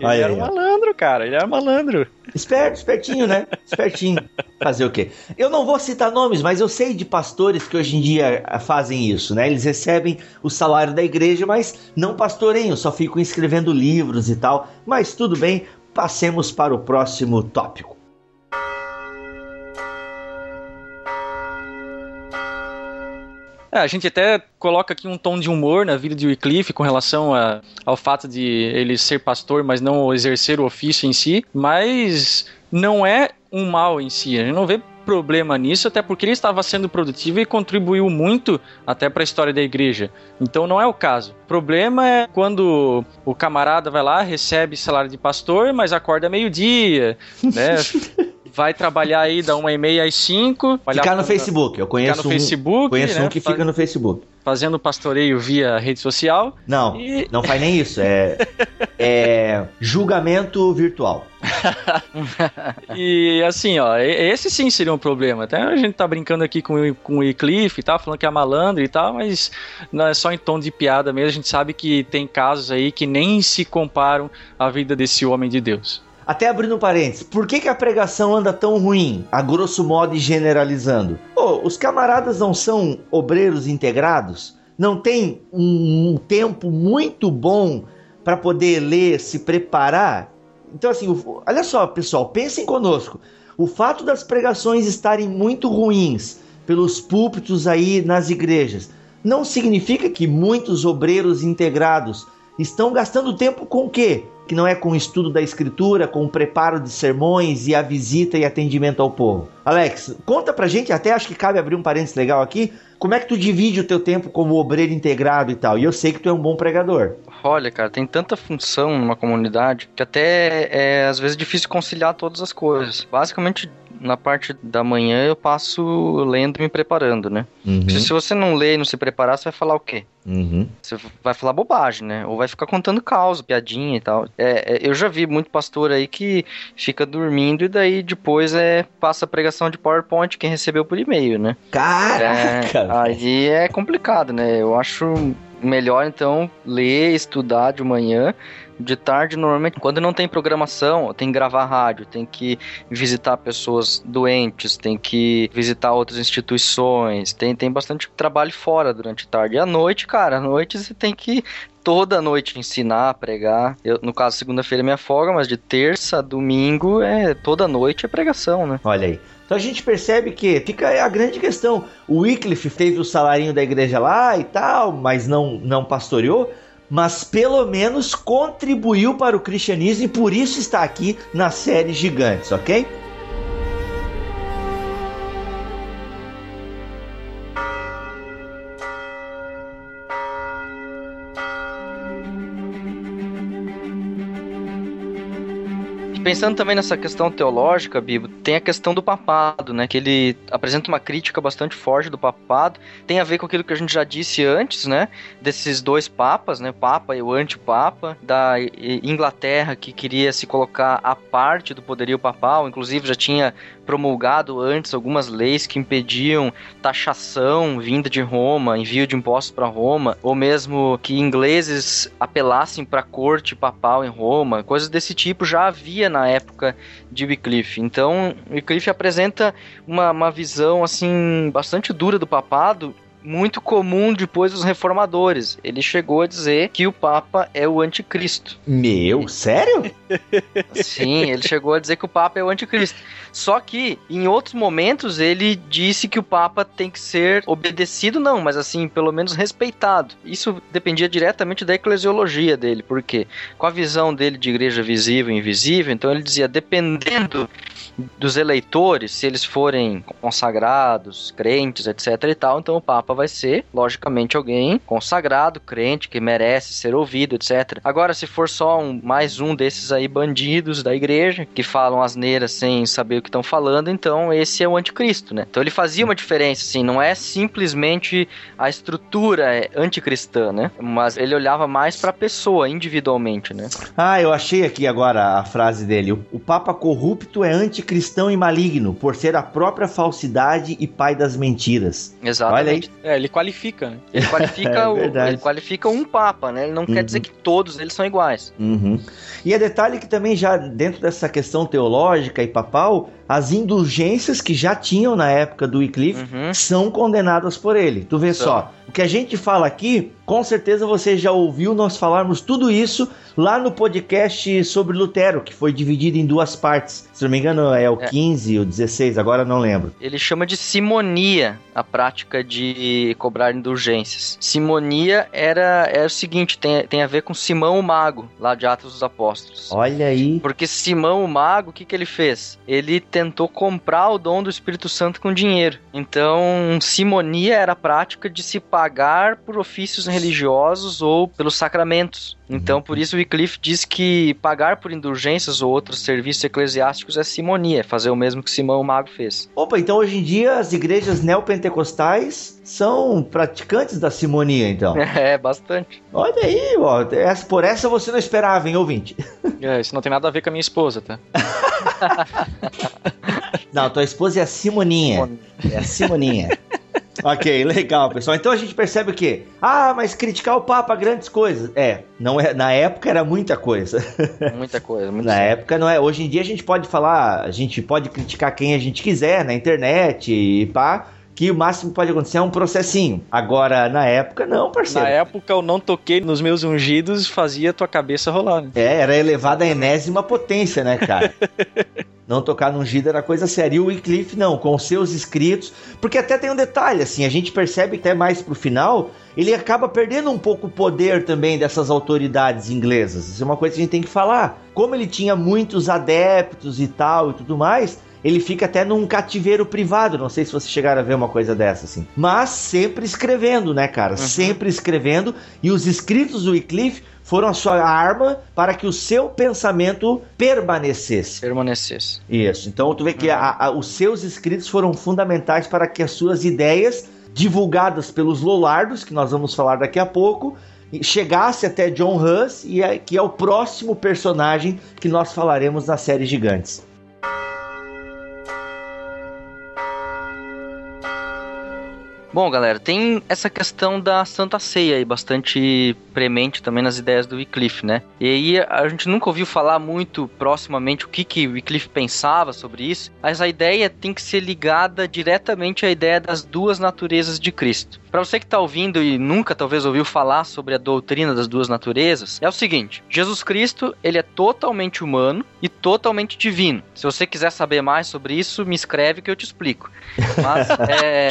Ele aí, era um malandro, cara. Ele era malandro. Esperto, espertinho, né? Espertinho. Fazer o quê? Eu não vou citar nomes, mas eu sei de pastores que hoje em dia fazem isso, né? Eles recebem o salário da igreja, mas não pastoreiam, só ficam escrevendo livros e tal. Mas tudo bem, passemos para o próximo tópico. É, a gente até coloca aqui um tom de humor na vida de Wycliffe com relação a, ao fato de ele ser pastor, mas não exercer o ofício em si, mas não é um mal em si. A gente não vê problema nisso, até porque ele estava sendo produtivo e contribuiu muito até para a história da igreja. Então não é o caso. O problema é quando o camarada vai lá, recebe salário de pastor, mas acorda meio-dia, né? vai trabalhar aí da 1 e meia às 5. Ficar no Facebook. Eu conheço no um, Facebook, conheço né? um que fica no Facebook. Fazendo pastoreio via rede social. Não, e... não faz nem isso. É, é julgamento virtual. e assim, ó, esse sim seria um problema. Até a gente tá brincando aqui com, com o Ecliffe e tal, falando que é malandro e tal, mas não é só em tom de piada mesmo. A gente sabe que tem casos aí que nem se comparam à vida desse homem de Deus. Até abrindo um parênteses, por que, que a pregação anda tão ruim, a grosso modo e generalizando? Pô, os camaradas não são obreiros integrados? Não tem um, um tempo muito bom para poder ler, se preparar? Então, assim, olha só, pessoal, pensem conosco. O fato das pregações estarem muito ruins pelos púlpitos aí nas igrejas não significa que muitos obreiros integrados estão gastando tempo com o quê? Que não é com o estudo da escritura, com o preparo de sermões e a visita e atendimento ao povo. Alex, conta pra gente, até acho que cabe abrir um parênteses legal aqui, como é que tu divide o teu tempo como obreiro integrado e tal? E eu sei que tu é um bom pregador. Olha, cara, tem tanta função numa comunidade que até é às vezes difícil conciliar todas as coisas. Basicamente, na parte da manhã eu passo lendo e me preparando, né? Uhum, Se, se você não lê e não se preparar, você vai falar o quê? uhum. Você vai falar bobagem, né? Ou vai ficar contando causa, piadinha e tal. É, é, eu já vi muito pastor aí que fica dormindo e daí depois é passa a pregação de PowerPoint quem recebeu por e-mail, né? Caraca! É, aí é complicado, né? Eu acho melhor então ler, estudar de manhã. De tarde, normalmente, quando não tem programação, tem que gravar rádio, tem que visitar pessoas doentes, tem que visitar outras instituições, tem, tem bastante trabalho fora durante a tarde. E à noite, cara, à noite você tem que toda noite ensinar, pregar. Eu, no caso, segunda-feira é minha folga, mas de terça a domingo é toda noite é pregação, né? Olha aí. Então a gente percebe que fica a grande questão. O Wycliffe fez o salarinho da igreja lá e tal, mas não, não pastoreou. Mas pelo menos contribuiu para o cristianismo e por isso está aqui na série Gigantes, ok? Pensando também nessa questão teológica, Bibo, tem a questão do papado, né? Que ele apresenta uma crítica bastante forte do papado. Tem a ver com aquilo que a gente já disse antes, né? Desses dois papas, né? Papa e o antipapa, da Inglaterra que queria se colocar à parte do poderio papal, inclusive já tinha promulgado antes algumas leis que impediam taxação vinda de Roma, envio de impostos para Roma, ou mesmo que ingleses apelassem para a corte papal em Roma, coisas desse tipo já havia na época de Wycliffe. Então, Wycliffe apresenta uma, uma visão assim bastante dura do papado. Muito comum depois dos reformadores. Ele chegou a dizer que o Papa é o anticristo. Meu, sério? Sim, ele chegou a dizer que o Papa é o anticristo. Só que, em outros momentos, ele disse que o Papa tem que ser obedecido, não, mas assim, pelo menos respeitado. Isso dependia diretamente da eclesiologia dele, porque com a visão dele de igreja visível e invisível, então ele dizia, dependendo dos eleitores, se eles forem consagrados, crentes, etc e tal, então o Papa vai ser, logicamente, alguém consagrado, crente, que merece ser ouvido, etc. Agora, se for só um, mais um desses aí bandidos da igreja, que falam asneiras sem saber o que estão falando, então esse é o anticristo, né? Então ele fazia uma diferença, assim, não é simplesmente a estrutura anticristã, né? Mas ele olhava mais para a pessoa, individualmente, né? Ah, eu achei aqui agora a frase dele. O, o Papa corrupto é anticristão e maligno, por ser a própria falsidade e pai das mentiras. Exatamente. É, ele qualifica, né? Ele qualifica, É o- ele qualifica um papa, né? Ele não quer Uhum. dizer que todos eles são iguais. Uhum. E é detalhe que também já dentro dessa questão teológica e papal, as indulgências que já tinham na época do Wycliffe Uhum. são condenadas por ele. Tu vê São. só, o que a gente fala aqui, com certeza você já ouviu nós falarmos tudo isso lá no podcast sobre Lutero, que foi dividido em duas partes. Se não me engano, é o É. 15 ou 16, agora não lembro. Ele chama de simonia a prática de cobrar indulgências. Simonia era, era o seguinte, tem, tem a ver com Simão o Mago, lá de Atos dos Apóstolos. Olha aí. Porque Simão o Mago, o que, que ele fez? Ele tentou comprar o dom do Espírito Santo com dinheiro. Então, simonia era a prática de se pagar por ofícios religiosos ou pelos sacramentos. Então, por isso, Wycliffe diz que pagar por indulgências ou outros serviços eclesiásticos é simonia, é fazer o mesmo que Simão o Mago fez. Opa, então hoje em dia as igrejas neopentecostais são praticantes da simonia, então. É, bastante. Olha aí, ó. Essa- Por essa você não esperava, hein, ouvinte? É, isso não tem nada a ver com a minha esposa, tá? Não, tua esposa é a Simoninha. É a Simoninha. Ok, legal, pessoal. Então a gente percebe o quê? Ah, mas criticar o Papa grandes coisas. É, não é, na época era muita coisa. Muita coisa. Muito na época não é. Hoje em dia a gente pode falar, a gente pode criticar quem a gente quiser na internet e pá. Que o máximo que pode acontecer é um processinho. Agora, na época, não, parceiro. Na época eu não toquei nos meus ungidos fazia tua cabeça rolar. Né? É, era elevada à enésima potência, né, cara? não tocar num ungido era coisa séria. E o Wycliffe, não, com os seus escritos. Porque até tem um detalhe, assim, a gente percebe até mais pro final, ele acaba perdendo um pouco o poder também dessas autoridades inglesas. Isso é uma coisa que a gente tem que falar. Como ele tinha muitos adeptos e tal e tudo mais, ele fica até num cativeiro privado. Não sei se vocês chegaram a ver uma coisa dessa, assim. Mas sempre escrevendo, né, cara? Sempre escrevendo. E os escritos do Wycliffe foram a sua arma para que o seu pensamento permanecesse. Permanecesse. Isso. Então tu vê que a- a- os seus escritos foram fundamentais para que as suas ideias, divulgadas pelos Lollardos, que nós vamos falar daqui a pouco, chegasse até John Hus, e é, que é o próximo personagem que nós falaremos na série Gigantes. Bom, galera, tem essa questão da Santa Ceia aí, bastante premente também nas ideias do Wycliffe, né? E aí a gente nunca ouviu falar muito proximamente o que que Wycliffe pensava sobre isso, mas a ideia tem que ser ligada diretamente à ideia das duas naturezas de Cristo. Para você que tá ouvindo e nunca talvez ouviu falar sobre a doutrina das duas naturezas, é o seguinte: Jesus Cristo, ele é totalmente humano e totalmente divino. Se você quiser saber mais sobre isso, me escreve que eu te explico. Mas é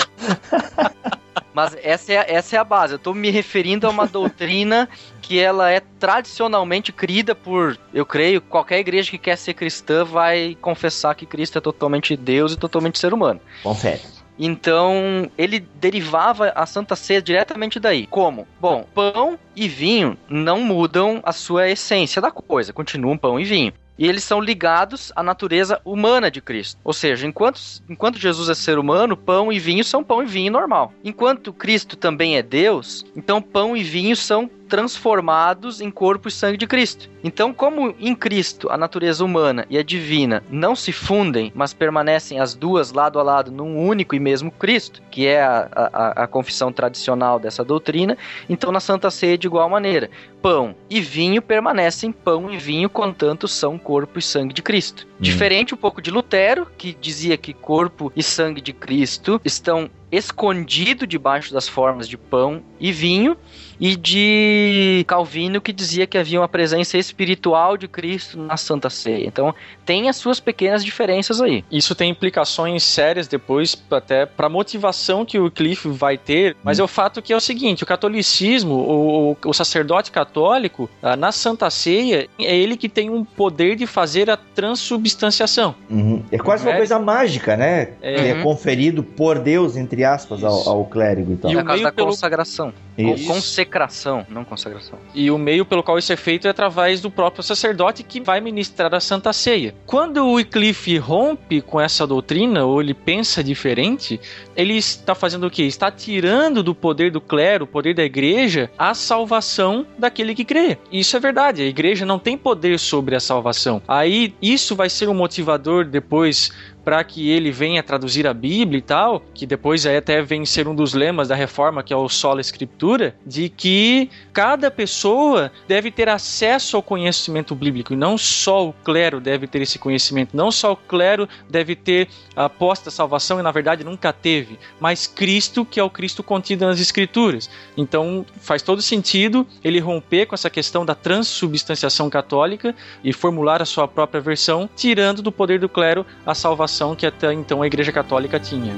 mas essa é, a- essa é a base. Eu tô me referindo a uma doutrina que ela é tradicionalmente crida por, eu creio, qualquer igreja que quer ser cristã vai confessar que Cristo é totalmente Deus e totalmente ser humano. Confere. Então, ele derivava a Santa Ceia diretamente daí. Como? Bom, pão e vinho não mudam a sua essência da coisa, continuam pão e vinho. E eles são ligados à natureza humana de Cristo. Ou seja, enquanto, enquanto Jesus é ser humano, pão e vinho são pão e vinho normal. Enquanto Cristo também é Deus, então pão e vinho são transformados em corpo e sangue de Cristo. Então, como em Cristo a natureza humana e a divina não se fundem, mas permanecem as duas lado a lado num único e mesmo Cristo, que é a, a, a confissão tradicional dessa doutrina, então na Santa Ceia de igual maneira, pão e vinho permanecem pão e vinho, contanto são corpo e sangue de Cristo. Diferente um pouco de Lutero, que dizia que corpo e sangue de Cristo estão escondidos debaixo das formas de pão e vinho, e de Calvino que dizia que havia uma presença espiritual de Cristo na Santa Ceia. Então, tem as suas pequenas diferenças aí. Isso tem implicações sérias depois, até para a motivação que o Cliff vai ter. Mas é o fato que é o seguinte: o catolicismo, o, o- sacerdote católico, ah, na Santa Ceia, é ele que tem um poder de fazer a transubstanciação. Uhum. É quase uma É. coisa mágica, né? É. Que é Uhum. conferido por Deus, entre aspas, ao, ao clérigo e tal. E o a causa meio da pelo- consagração. Isso. Con- Consecração, não consagração. E o meio pelo qual isso é feito é através do próprio sacerdote que vai ministrar a Santa Ceia. Quando o Wycliffe rompe com essa doutrina, ou ele pensa diferente, ele está fazendo o quê? Está tirando do poder do clero, o poder da igreja, a salvação daquele que crê. Isso é verdade, a igreja não tem poder sobre a salvação. Aí isso vai ser um motivador depois para que ele venha traduzir a Bíblia e tal, que depois aí até vem ser um dos lemas da reforma, que é o sola escritura, de que cada pessoa deve ter acesso ao conhecimento bíblico, e não só o clero deve ter esse conhecimento, não só o clero deve ter a posta salvação, e na verdade nunca teve, mas Cristo, que é o Cristo contido nas escrituras. Então faz todo sentido ele romper com essa questão da transubstanciação católica e formular a sua própria versão, tirando do poder do clero a salvação que até então a Igreja Católica tinha.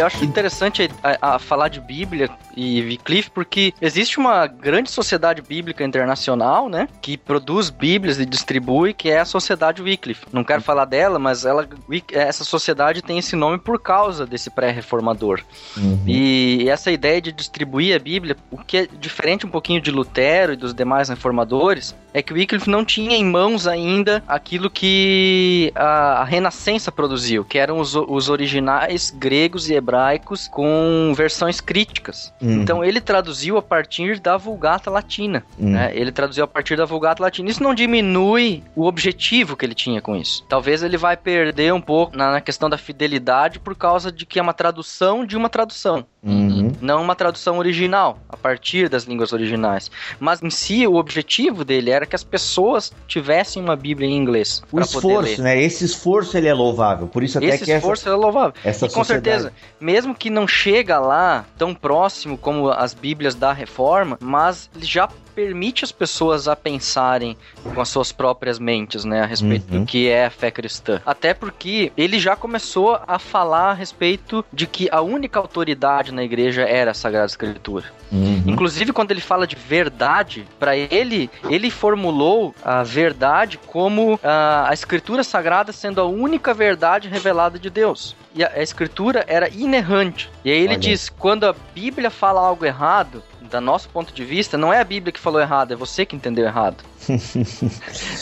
Eu acho interessante a, a falar de Bíblia e Wycliffe porque existe uma grande sociedade bíblica internacional, né, que produz Bíblias e distribui, que é a Sociedade Wycliffe. Não quero falar dela, mas ela, essa sociedade tem esse nome por causa desse pré-reformador. Uhum. E essa ideia de distribuir a Bíblia, o que é diferente um pouquinho de Lutero e dos demais reformadores, é que Wycliffe não tinha em mãos ainda aquilo que a, a Renascença produziu, que eram os, os originais gregos e hebraicos com versões críticas. Uhum. Então ele traduziu a partir da Vulgata Latina. Uhum. né? Ele traduziu a partir da Vulgata Latina. Isso não diminui o objetivo que ele tinha com isso. Talvez ele vai perder um pouco na, na questão da fidelidade por causa de que é uma tradução de uma tradução Uhum. não uma tradução original, a partir das línguas originais. Mas em si, o objetivo dele era que as pessoas tivessem uma Bíblia em inglês. O pra poder ler. esforço, né? Esse esforço ele é louvável. Por isso até Esse que essa, esforço é louvável. essa e com sociedade- certeza, mesmo que não chega lá tão próximo como as Bíblias da Reforma, mas já permite as pessoas a pensarem com as suas próprias mentes, né, a respeito Uhum. do que é a fé cristã. Até porque ele já começou a falar a respeito de que a única autoridade na igreja era a Sagrada Escritura. Uhum. Inclusive, quando ele fala de verdade, para ele, ele formulou a verdade como ah, a Escritura Sagrada sendo a única verdade revelada de Deus. E a, a Escritura era inerrante. E aí ele Olha. diz: quando a Bíblia fala algo errado, da nosso ponto de vista, não é a Bíblia que falou errado, é você que entendeu errado.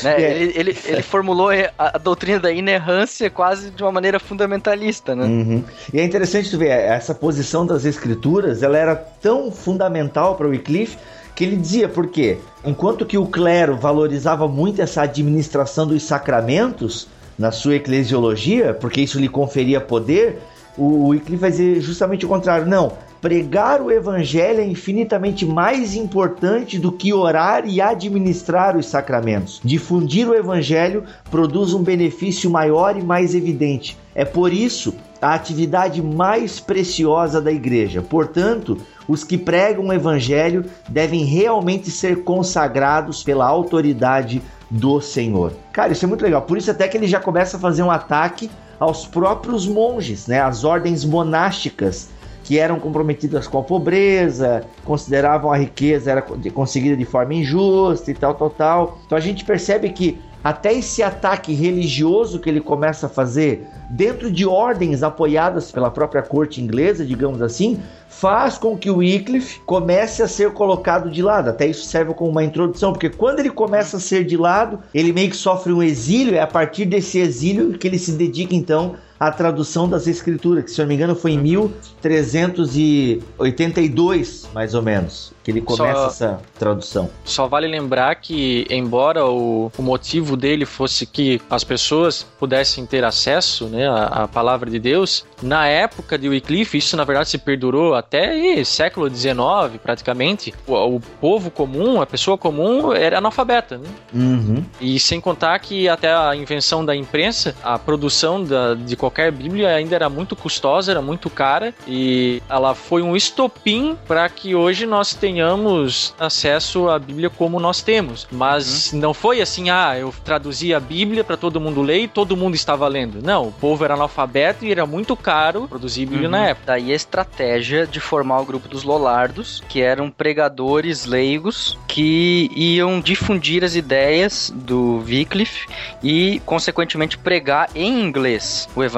Né, É. ele, ele, ele formulou a, a doutrina da inerrância quase de uma maneira fundamentalista, né? Uhum. E é interessante tu ver, essa posição das escrituras, ela era tão fundamental para o Wycliffe que ele dizia, por quê? Enquanto que o clero valorizava muito essa administração dos sacramentos na sua eclesiologia, porque isso lhe conferia poder, o Wycliffe vai dizer justamente o contrário. Não, pregar o evangelho é infinitamente mais importante do que orar e administrar os sacramentos. Difundir o evangelho produz um benefício maior e mais evidente. É por isso a atividade mais preciosa da igreja. Portanto, os que pregam o evangelho devem realmente ser consagrados pela autoridade do Senhor. Cara, isso é muito legal. Por isso até que ele já começa a fazer um ataque aos próprios monges, né, às ordens monásticas que eram comprometidas com a pobreza, consideravam a riqueza era conseguida de forma injusta e tal, tal, tal. Então a gente percebe que até esse ataque religioso que ele começa a fazer dentro de ordens apoiadas pela própria corte inglesa, digamos assim, faz com que o Wycliffe comece a ser colocado de lado. Até isso serve como uma introdução, porque quando ele começa a ser de lado, ele meio que sofre um exílio, é a partir desse exílio que ele se dedica então à tradução das escrituras, que se eu não me engano foi em 1382, mais ou menos, que ele começa Só- essa tradução. Só vale lembrar que, embora o, o motivo dele fosse que as pessoas pudessem ter acesso né, à, à palavra de Deus, na época de Wycliffe, isso na verdade se perdurou até século XIX praticamente. O, o povo comum, a pessoa comum, era analfabeta. Né? Uhum. E sem contar que até a invenção da imprensa, a produção da- de qualquer Bíblia ainda era muito custosa, era muito cara, e ela foi um estopim para que hoje nós tenhamos acesso à Bíblia como nós temos. Mas não foi assim, ah, eu traduzi a Bíblia para todo mundo ler e todo mundo estava lendo. Não, o povo era analfabeto e era muito caro produzir Bíblia na época. Daí a estratégia de formar o grupo dos Lollardos, que eram pregadores leigos que iam difundir as ideias do Wycliffe e, consequentemente, pregar em inglês o evangelho,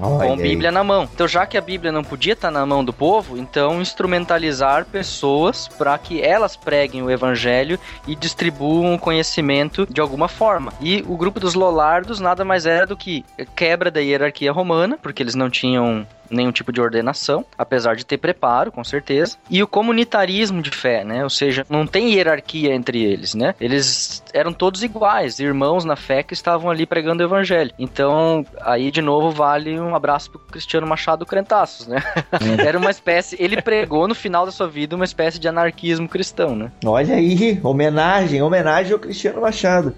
Olha com aí. Bíblia na mão. Então, já que a Bíblia não podia estar na mão do povo, então instrumentalizar pessoas para que elas preguem o evangelho e distribuam o conhecimento de alguma forma. E o grupo dos Lollardos nada mais era do que quebra da hierarquia romana, porque eles não tinham nenhum tipo de ordenação, apesar de ter preparo, com certeza. E o comunitarismo de fé, né? Ou seja, não tem hierarquia entre eles, né? Eles eram todos iguais, irmãos na fé que estavam ali pregando o evangelho. Então, aí de novo vale um abraço pro Cristiano Machado Crentaços, né? Era uma espécie, ele pregou no final da sua vida uma espécie de anarquismo cristão, né? Olha aí, homenagem, homenagem ao Cristiano Machado.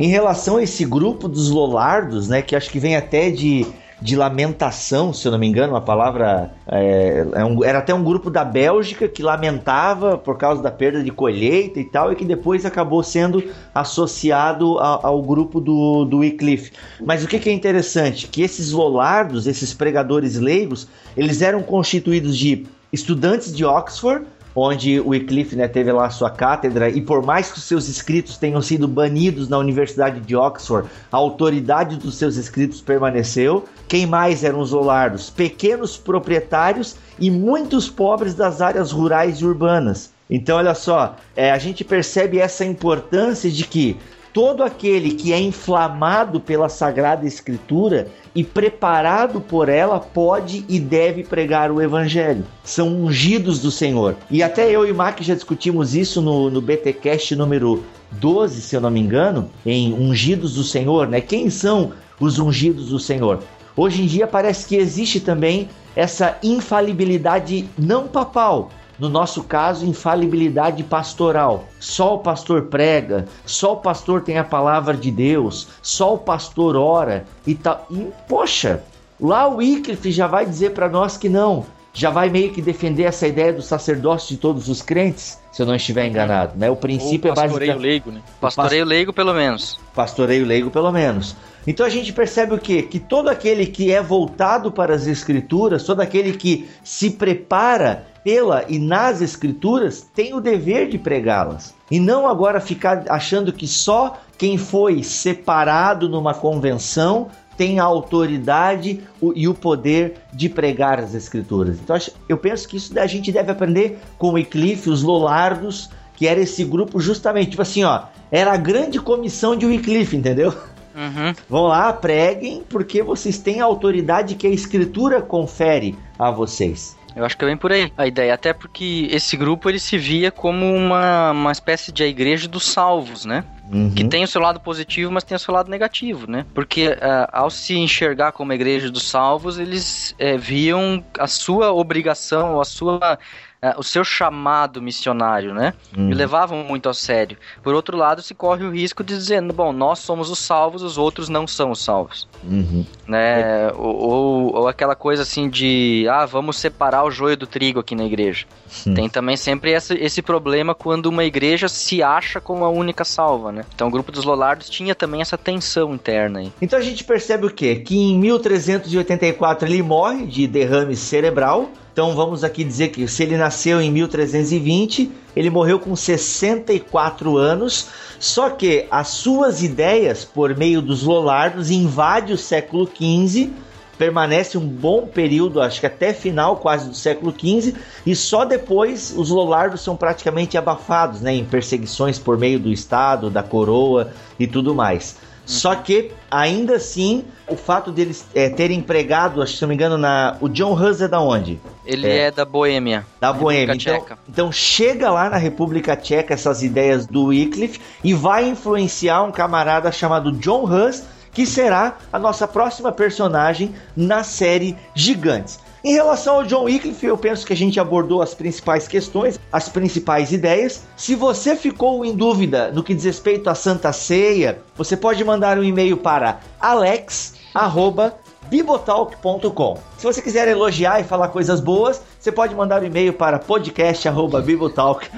Em relação a esse grupo dos Lollardos, né, que acho que vem até de, de lamentação, se eu não me engano, a palavra é, é era até um grupo da Bélgica que lamentava por causa da perda de colheita e tal, e que depois acabou sendo associado a- ao grupo do, do Wycliffe. Mas o que, que é interessante? Que esses Lollardos, esses pregadores leigos, eles eram constituídos de estudantes de Oxford, onde o Wycliffe né, teve lá a sua cátedra, e por mais que seus escritos tenham sido banidos na Universidade de Oxford, a autoridade dos seus escritos permaneceu. Quem mais eram os Olardos? Pequenos proprietários e muitos pobres das áreas rurais e urbanas. Então, olha só, é, a gente percebe essa importância de que todo aquele que é inflamado pela Sagrada Escritura e preparado por ela pode e deve pregar o Evangelho. São ungidos do Senhor. E até eu e o Mac já discutimos isso no, no BTcast número 12, se eu não me engano, em Ungidos do Senhor, né? Quem são os ungidos do Senhor? Hoje em dia parece que existe também essa infalibilidade não papal, no nosso caso, infalibilidade pastoral. Só o pastor prega, só o pastor tem a palavra de Deus, só o pastor ora e tal. E, poxa, lá o Wycliffe já vai dizer para nós que não. Já vai meio que defender essa ideia do sacerdócio de todos os crentes, se eu não estiver enganado, né? O princípio Ou é pastoreio basicamente leigo, né? Pastoreio leigo, pelo menos. pastoreio leigo pelo menos. Então a gente percebe o quê? Que todo aquele que é voltado para as escrituras, todo aquele que se prepara pela e nas escrituras, tem o dever de pregá-las. E não agora ficar achando que só quem foi separado numa convenção tem a autoridade e o poder de pregar as escrituras. Então eu penso que isso a gente deve aprender com o Wycliffe, os Lollardos, que era esse grupo justamente, tipo assim, ó, era a grande comissão de Wycliffe, entendeu? Uhum. Vão lá, preguem, porque vocês têm a autoridade que a escritura confere a vocês. Eu acho que é bem por aí a ideia. Até porque esse grupo ele se via como uma, uma espécie de igreja dos salvos, né? Uhum. Que tem o seu lado positivo, mas tem o seu lado negativo, né? Porque ah, ao se enxergar como a igreja dos salvos, eles eh, viam a sua obrigação, a sua, ah, o seu chamado missionário, né? Uhum. E levavam muito a sério. Por outro lado, se corre o risco de dizer, bom, nós somos os salvos, os outros não são os salvos Uhum. né? Ou, ou, ou aquela coisa assim de, ah, vamos separar o joio do trigo aqui na igreja. Tem também sempre essa, esse problema quando uma igreja se acha como a única salva, né? Então o grupo dos Lollardos tinha também essa tensão interna aí. Então a gente percebe o quê? Que em 1384 ele morre de derrame cerebral. Então vamos aqui dizer que se ele nasceu em 1320, ele morreu com 64 anos. Só que as suas ideias, por meio dos Lollardos, invade o século XV, permanece um bom período, acho que até final quase do século XV, e só depois os Lollardos são praticamente abafados, né, em perseguições por meio do Estado, da coroa e tudo mais. Só que, ainda assim, o fato deles é, terem empregado, se não me engano, na, o John Hus é da onde? Ele É. é, da Boêmia. Da Boêmia. Então, então chega lá na República Tcheca essas ideias do Wycliffe e vai influenciar um camarada chamado John Hus, que será a nossa próxima personagem na série Gigantes. Em relação ao John Wycliffe, eu penso que a gente abordou as principais questões, as principais ideias. Se você ficou em dúvida no que diz respeito à Santa Ceia, você pode mandar um e-mail para alex arroba bibotalk.com. Se você quiser elogiar e falar coisas boas, você pode mandar um e-mail para podcast@bibotalk.com.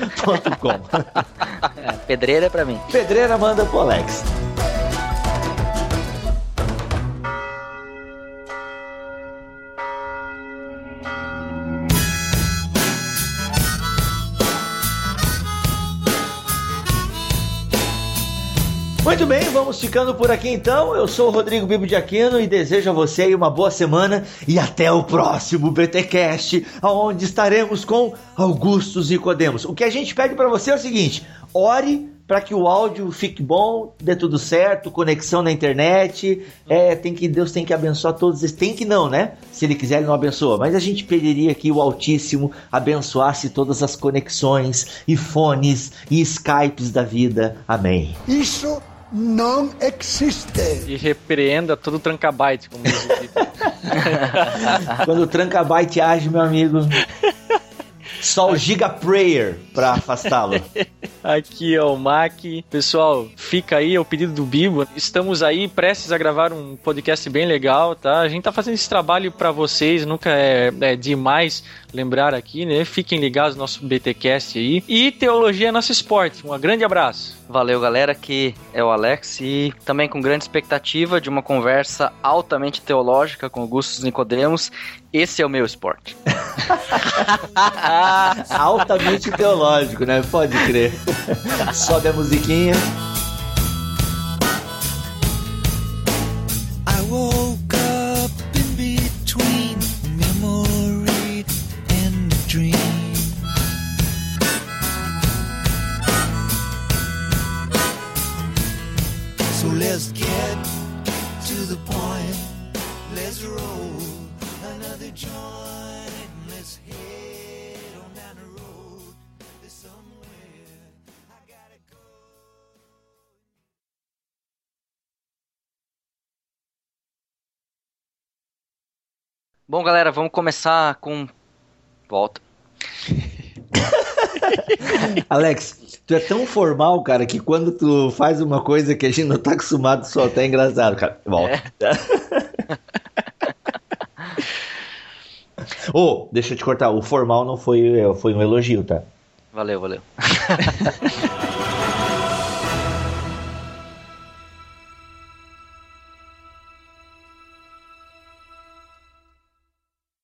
É, pedreira é pra mim. Pedreira manda pro Alex. Muito bem, vamos ficando por aqui então. Eu sou o Rodrigo Bibo de Aquino e desejo a você aí uma boa semana e até o próximo BTcast, onde estaremos com Augustus e Codemos. O que a gente pede para você é o seguinte: ore para que o áudio fique bom, dê tudo certo, conexão na internet. É, tem que Deus tem que abençoar todos. Tem que não, né? Se ele quiser, ele não abençoa. Mas a gente pediria que o Altíssimo abençoasse todas as conexões e fones e Skypes da vida. Amém. Isso não existe. E repreenda todo o trancabyte, como diz o. Quando o Trancabyte age, meu amigo. Só o Giga Prayer pra afastá-lo. Aqui é o Mac. Pessoal, fica aí é o pedido do Bibo. Estamos aí prestes a gravar um podcast bem legal, tá? A gente tá fazendo esse trabalho pra vocês, nunca é, é demais lembrar aqui, né? Fiquem ligados no nosso BTcast aí. E Teologia é nosso esporte. Um grande abraço. Valeu, galera, que é o Alex e também com grande expectativa de uma conversa altamente teológica com Augustus Nicodemos. Esse é o meu esporte. Altamente teológico, né? Pode crer. Sobe a musiquinha. Bom, galera, vamos começar com. Volta. Alex, tu é tão formal, cara, que quando tu faz uma coisa que a gente não tá acostumado, só até engraçado, cara. Volta. Ô, deixa eu te cortar, o formal não foi, foi um elogio, tá? Valeu, valeu.